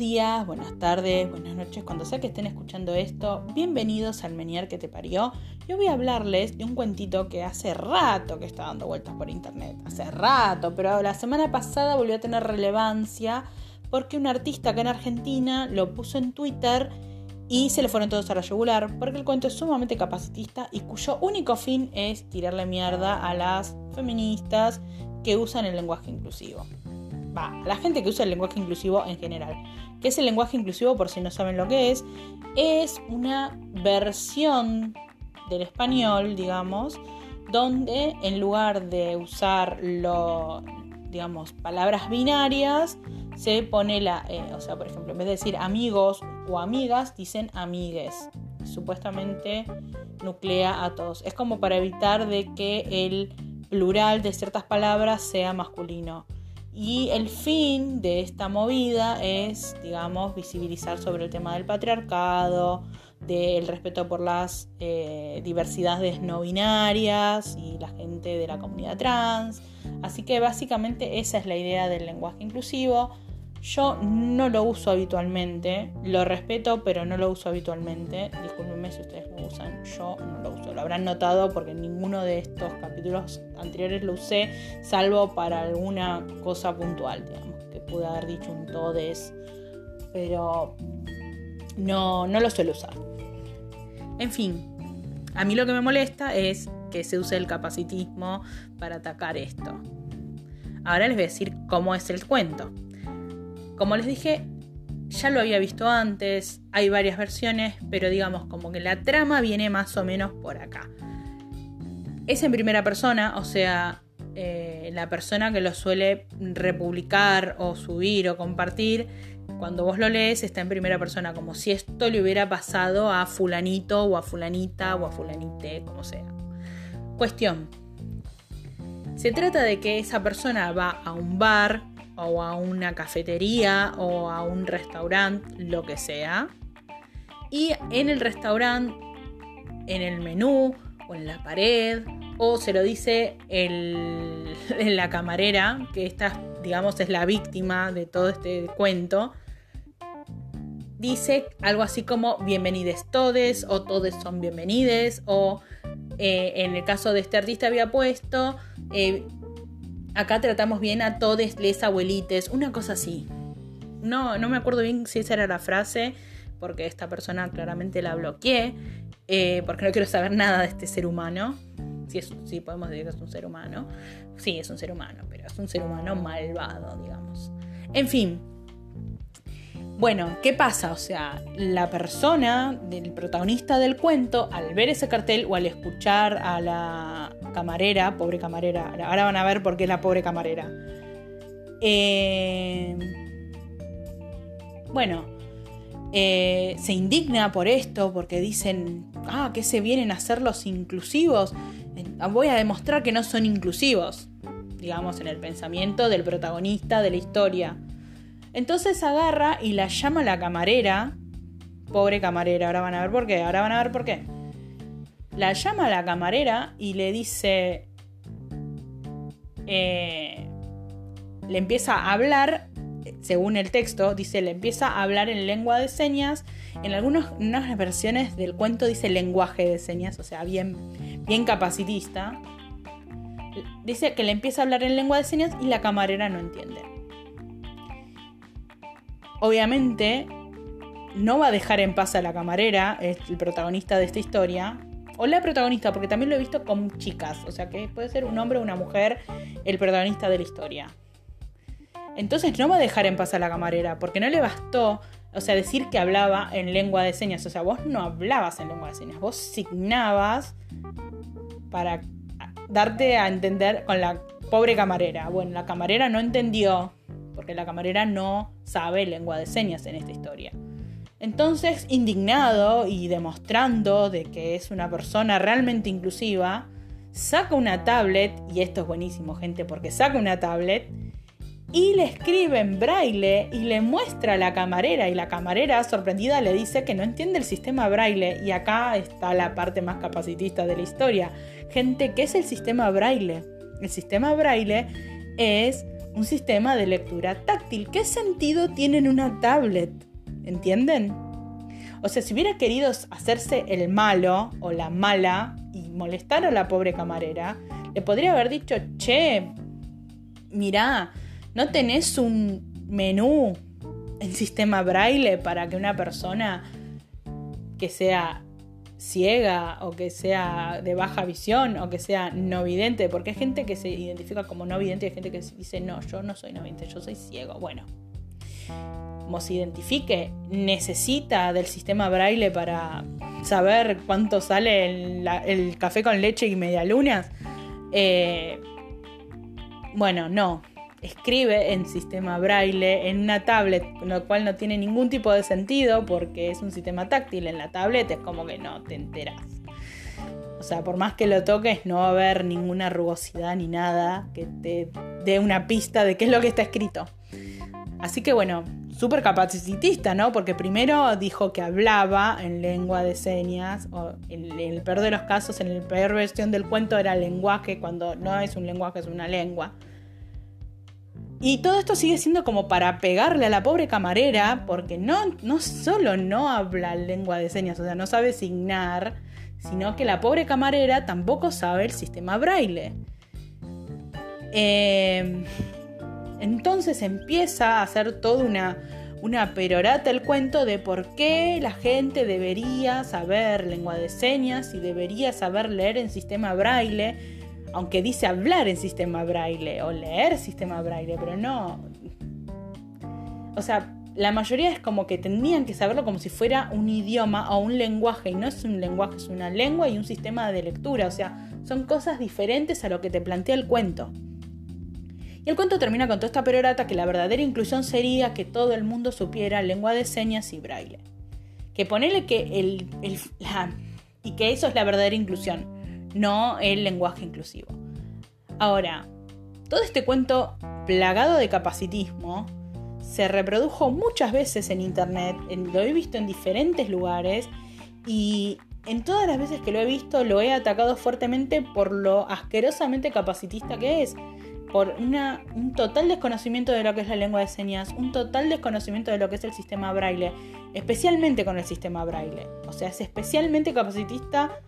días, buenas tardes, buenas noches, cuando sea que estén escuchando esto, bienvenidos al Menier que te parió. Yo voy a hablarles de un cuentito que hace rato que está dando vueltas por internet, hace rato, pero la semana pasada volvió a tener relevancia porque un artista acá en Argentina lo puso en Twitter y se le fueron todos a la yugular porque el cuento es sumamente capacitista y cuyo único fin es tirarle mierda a las feministas que usan el lenguaje inclusivo va, la gente que usa el lenguaje inclusivo en general. ¿Qué es el lenguaje inclusivo? Por si no saben lo que es, es una versión del español, digamos, donde en lugar de usar lo, digamos, palabras binarias, se pone la, eh, o sea, por ejemplo, en vez de decir amigos o amigas, dicen amigues. Supuestamente nuclea a todos. Es como para evitar de que el plural de ciertas palabras sea masculino. Y el fin de esta movida es, digamos, visibilizar sobre el tema del patriarcado, del respeto por las eh, diversidades no binarias y la gente de la comunidad trans. Así que básicamente esa es la idea del lenguaje inclusivo. Yo no lo uso habitualmente, lo respeto, pero no lo uso habitualmente. Disculpenme si ustedes lo usan, yo no lo uso. Lo habrán notado porque ninguno de estos capítulos anteriores lo usé, salvo para alguna cosa puntual, digamos, que pude haber dicho un todes, pero no, no lo suelo usar. En fin, a mí lo que me molesta es que se use el capacitismo para atacar esto. Ahora les voy a decir cómo es el cuento. Como les dije, ya lo había visto antes, hay varias versiones, pero digamos como que la trama viene más o menos por acá. Es en primera persona, o sea, eh, la persona que lo suele republicar o subir o compartir, cuando vos lo lees está en primera persona, como si esto le hubiera pasado a fulanito o a fulanita o a fulanite, como sea. Cuestión. Se trata de que esa persona va a un bar o a una cafetería o a un restaurante, lo que sea. Y en el restaurante, en el menú o en la pared, o se lo dice el, la camarera, que esta, digamos, es la víctima de todo este cuento, dice algo así como bienvenides todes o todes son bienvenides o eh, en el caso de este artista había puesto eh, acá tratamos bien a todos les abuelites, una cosa así. No, no me acuerdo bien si esa era la frase, porque esta persona claramente la bloqueé, eh, porque no quiero saber nada de este ser humano. Si, si podemos decir que es un ser humano. Sí, es un ser humano, pero es un ser humano malvado, digamos. En fin, bueno, ¿qué pasa? O sea, la persona, del protagonista del cuento, al ver ese cartel o al escuchar a la camarera, pobre camarera, ahora van a ver por qué es la pobre camarera. Eh, bueno, eh, se indigna por esto, porque dicen, ah, que se vienen a hacer los inclusivos. Voy a demostrar que no son inclusivos, digamos, en el pensamiento del protagonista de la historia. Entonces agarra y la llama la camarera. Pobre camarera, ahora van a ver por qué, ahora van a ver por qué. La llama la camarera y le dice... Eh, le empieza a hablar, según el texto, dice, le empieza a hablar en lengua de señas. En algunas versiones del cuento dice lenguaje de señas, o sea, bien, bien capacitista. Dice que le empieza a hablar en lengua de señas y la camarera no entiende obviamente no va a dejar en paz a la camarera, el protagonista de esta historia, o la protagonista, porque también lo he visto con chicas, o sea que puede ser un hombre o una mujer el protagonista de la historia. Entonces no va a dejar en paz a la camarera, porque no le bastó, o sea, decir que hablaba en lengua de señas, o sea, vos no hablabas en lengua de señas, vos signabas para darte a entender con la pobre camarera. Bueno, la camarera no entendió porque la camarera no sabe lengua de señas en esta historia. Entonces, indignado y demostrando de que es una persona realmente inclusiva, saca una tablet, y esto es buenísimo gente, porque saca una tablet y le escribe en braille y le muestra a la camarera y la camarera sorprendida le dice que no entiende el sistema braille y acá está la parte más capacitista de la historia. Gente, ¿qué es el sistema braille? El sistema braille es un sistema de lectura táctil. ¿Qué sentido tiene en una tablet? ¿Entienden? O sea, si hubiera querido hacerse el malo o la mala y molestar a la pobre camarera, le podría haber dicho, che, mirá, ¿no tenés un menú en sistema braille para que una persona que sea ciega o que sea de baja visión o que sea no vidente, porque hay gente que se identifica como no vidente y hay gente que dice, no, yo no soy no vidente, yo soy ciego. Bueno, como se identifique, necesita del sistema braille para saber cuánto sale el, café con leche y media Eh, bueno, no, escribe en sistema braille en una tablet, lo cual no tiene ningún tipo de sentido porque es un sistema táctil. En la tablet es como que no te enteras. O sea, por más que lo toques, no va a haber ninguna rugosidad ni nada que te dé una pista de qué es lo que está escrito. Así que bueno, súper capacitista, ¿no? Porque primero dijo que hablaba en lengua de señas, o en, en, el peor de los casos, en la peor versión del cuento era lenguaje, cuando no es un lenguaje, es una lengua. Y todo esto sigue siendo como para pegarle a la pobre camarera, porque no, no solo no habla lengua de señas, o sea, no sabe signar, sino que la pobre camarera tampoco sabe el sistema braille. Em, entonces empieza a hacer toda una, una perorata el cuento de por qué la gente debería saber lengua de señas y debería saber leer en sistema braille aunque dice hablar en sistema braille o leer sistema braille, pero no. O sea, la mayoría es como que tendrían que saberlo como si fuera un idioma o un lenguaje, y no es un lenguaje, es una lengua y un sistema de lectura, o sea, son cosas diferentes a lo que te plantea el cuento. Y el cuento termina con toda esta perorata que la verdadera inclusión sería que todo el mundo supiera lengua de señas y braille. Que ponele que el, y que eso es la verdadera inclusión no el lenguaje inclusivo. Ahora, todo este cuento plagado de capacitismo se reprodujo muchas veces en internet, lo he visto en diferentes lugares y en todas las veces que lo he visto lo he atacado fuertemente por lo asquerosamente capacitista que es, por un total desconocimiento de lo que es la lengua de señas, un total desconocimiento de lo que es el sistema braille, especialmente con el sistema braille. O sea, es especialmente capacitista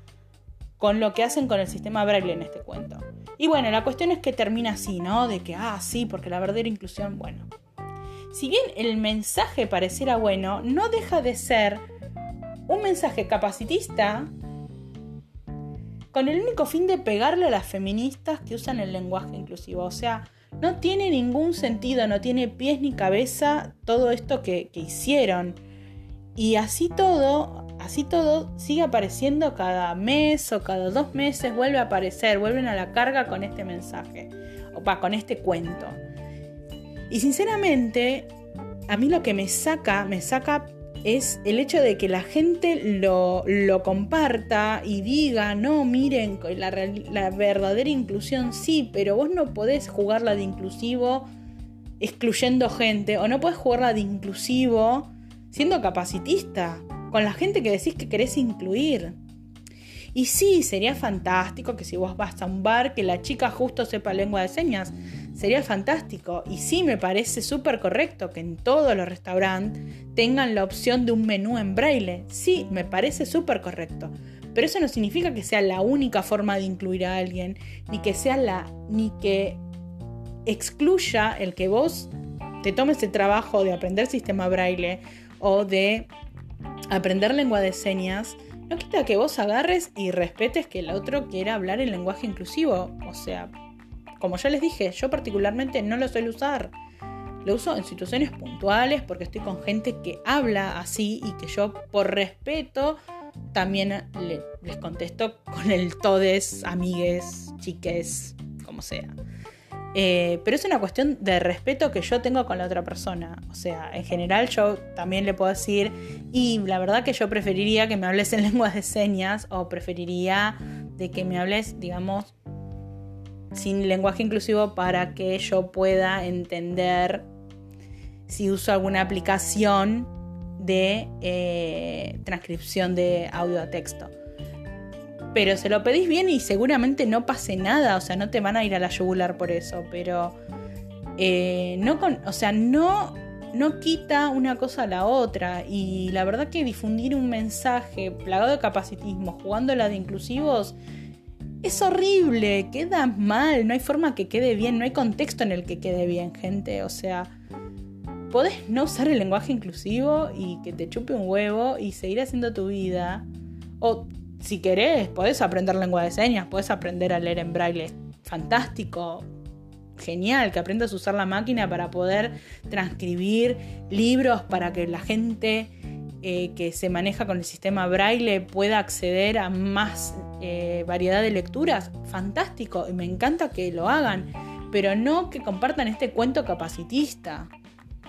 con lo que hacen con el sistema Braille en este cuento. Y bueno, la cuestión es que termina así, ¿no? De que, ah, sí, porque la verdadera inclusión, bueno. Si bien el mensaje pareciera bueno, no deja de ser un mensaje capacitista con el único fin de pegarle a las feministas que usan el lenguaje inclusivo. O sea, no tiene ningún sentido, no tiene pies ni cabeza todo esto que, que hicieron. Y así todo, Así todo sigue apareciendo cada mes o cada dos meses, vuelve a aparecer, vuelven a la carga con este mensaje, o pa, con este cuento. Y sinceramente, a mí lo que me saca, me saca es el hecho de que la gente lo, lo comparta y diga, no, miren, la, la, verdadera inclusión sí, pero vos no podés jugarla de inclusivo excluyendo gente, o no podés jugarla de inclusivo siendo capacitista con la gente que decís que querés incluir. Y sí, sería fantástico que si vos vas a un bar que la chica justo sepa lengua de señas, sería fantástico. Y sí, me parece súper correcto que en todos los restaurantes tengan la opción de un menú en braille. Sí, me parece súper correcto. Pero eso no significa que sea la única forma de incluir a alguien, ni que sea la, ni que excluya el que vos te tomes el trabajo de aprender sistema braille o de aprender lengua de señas no quita que vos agarres y respetes que el otro quiera hablar en lenguaje inclusivo. O sea, como ya les dije, yo particularmente no lo suelo usar. Lo uso en situaciones puntuales porque estoy con gente que habla así y que yo por respeto también les contesto con el todes, amigues, chiques, como sea. Eh, pero es una cuestión de respeto que yo tengo con la otra persona. O sea, en general yo también le puedo decir, y la verdad que yo preferiría que me hables en lenguas de señas o preferiría de que me hables, digamos, sin lenguaje inclusivo para que yo pueda entender si uso alguna aplicación de eh, transcripción de audio a texto. Pero se lo pedís bien y seguramente no pase nada, o sea, no te van a ir a la yugular por eso, pero eh, no con, o sea, no, no quita una cosa a la otra. Y la verdad que difundir un mensaje plagado de capacitismo, jugando la de inclusivos, es horrible, queda mal, no hay forma que quede bien, no hay contexto en el que quede bien, gente. O sea, podés no usar el lenguaje inclusivo y que te chupe un huevo y seguir haciendo tu vida. O si querés, podés aprender lengua de señas, podés aprender a leer en braille. Fantástico, genial, que aprendas a usar la máquina para poder transcribir libros para que la gente eh, que se maneja con el sistema braille pueda acceder a más eh, variedad de lecturas, fantástico, y me encanta que lo hagan, pero no que compartan este cuento capacitista,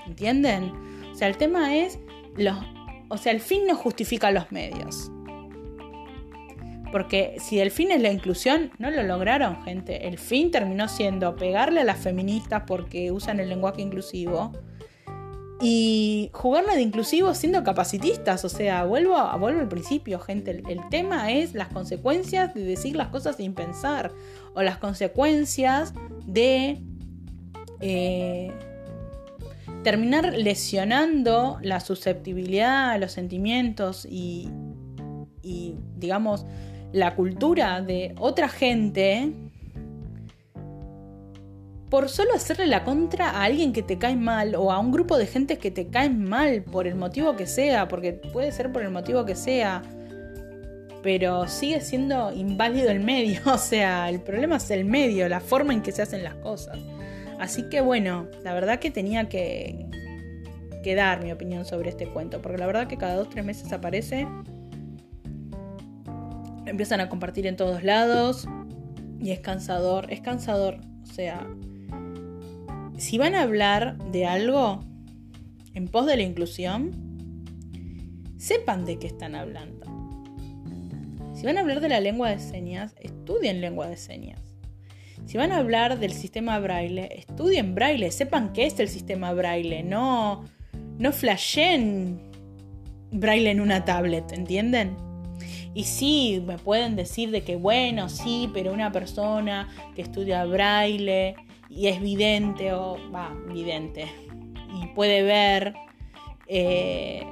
¿entienden? O sea, el tema es, los, o sea, el fin no justifica los medios. Porque si el fin es la inclusión, no lo lograron, gente. El fin terminó siendo pegarle a las feministas porque usan el lenguaje inclusivo y jugarla de inclusivo siendo capacitistas. O sea, vuelvo, vuelvo al principio, gente. El, tema es las consecuencias de decir las cosas sin pensar. O las consecuencias de eh, terminar lesionando la susceptibilidad, los sentimientos y, y, digamos, la cultura de otra gente por solo hacerle la contra a alguien que te cae mal o a un grupo de gente que te cae mal por el motivo que sea, porque puede ser por el motivo que sea, pero sigue siendo inválido el medio, o sea, el problema es el medio, la forma en que se hacen las cosas. Así que bueno, la verdad que tenía que, que dar mi opinión sobre este cuento, porque la verdad que cada dos, tres meses aparece, empiezan a compartir en todos lados y es cansador, es cansador, o sea, si van a hablar de algo en pos de la inclusión, sepan de qué están hablando. Si van a hablar de la lengua de señas, estudien lengua de señas. Si van a hablar del sistema braille, estudien braille, sepan qué es el sistema braille, no, no flashen braille en una tablet, ¿entienden? Y sí, me pueden decir de que bueno, sí, pero una persona que estudia braille y es vidente o va, vidente y puede ver. Eh,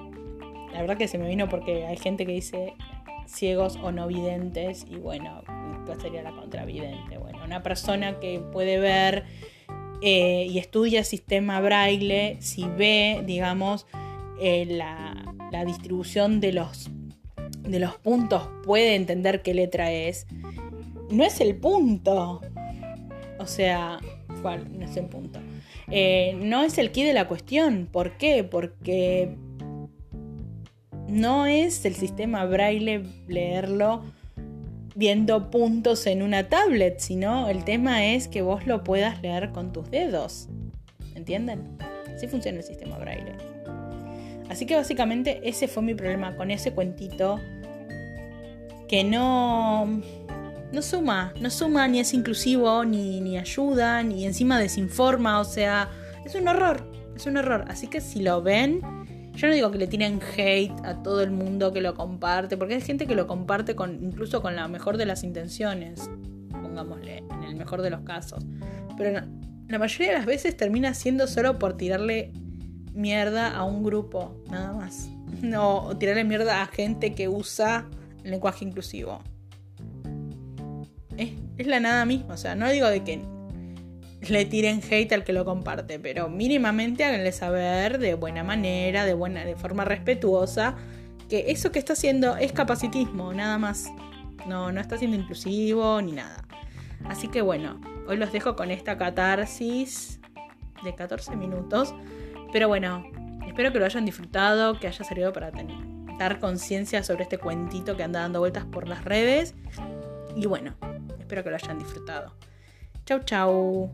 la verdad que se me vino porque hay gente que dice ciegos o no videntes y bueno, sería la contravidente. Bueno, una persona que puede ver eh, y estudia sistema braille, si ve, digamos, eh, la, la, distribución de los, de los puntos, puede entender qué letra es. No es el punto. O sea, no es punto. Eh, no es el key de la cuestión. ¿Por qué? Porque no es el sistema braille leerlo viendo puntos en una tablet, sino el tema es que vos lo puedas leer con tus dedos. ¿Entienden? Así funciona el sistema braille. Así que básicamente ese fue mi problema con ese cuentito que no no suma, no suma ni es inclusivo, ni, ni ayuda, ni encima desinforma, o sea, es un error, es un error. Así que si lo ven, yo no digo que le tienen hate a todo el mundo que lo comparte, porque hay gente que lo comparte con, incluso con la mejor de las intenciones, pongámosle, en el mejor de los casos. Pero la mayoría de las veces termina siendo solo por tirarle mierda a un grupo, nada más. No, tirarle mierda a gente que usa lenguaje inclusivo es, la nada misma. O sea, no digo de que le tiren hate al que lo comparte, pero mínimamente háganle saber de buena manera, de buena, de forma respetuosa, que eso que está haciendo es capacitismo, nada más. No, no está siendo inclusivo ni nada. Así que bueno, hoy los dejo con esta catarsis de 14 minutos. Pero bueno, espero que lo hayan disfrutado, que haya servido para tener, dar conciencia sobre este cuentito que anda dando vueltas por las redes. Y bueno, Espero que lo hayan disfrutado. Chau, chau.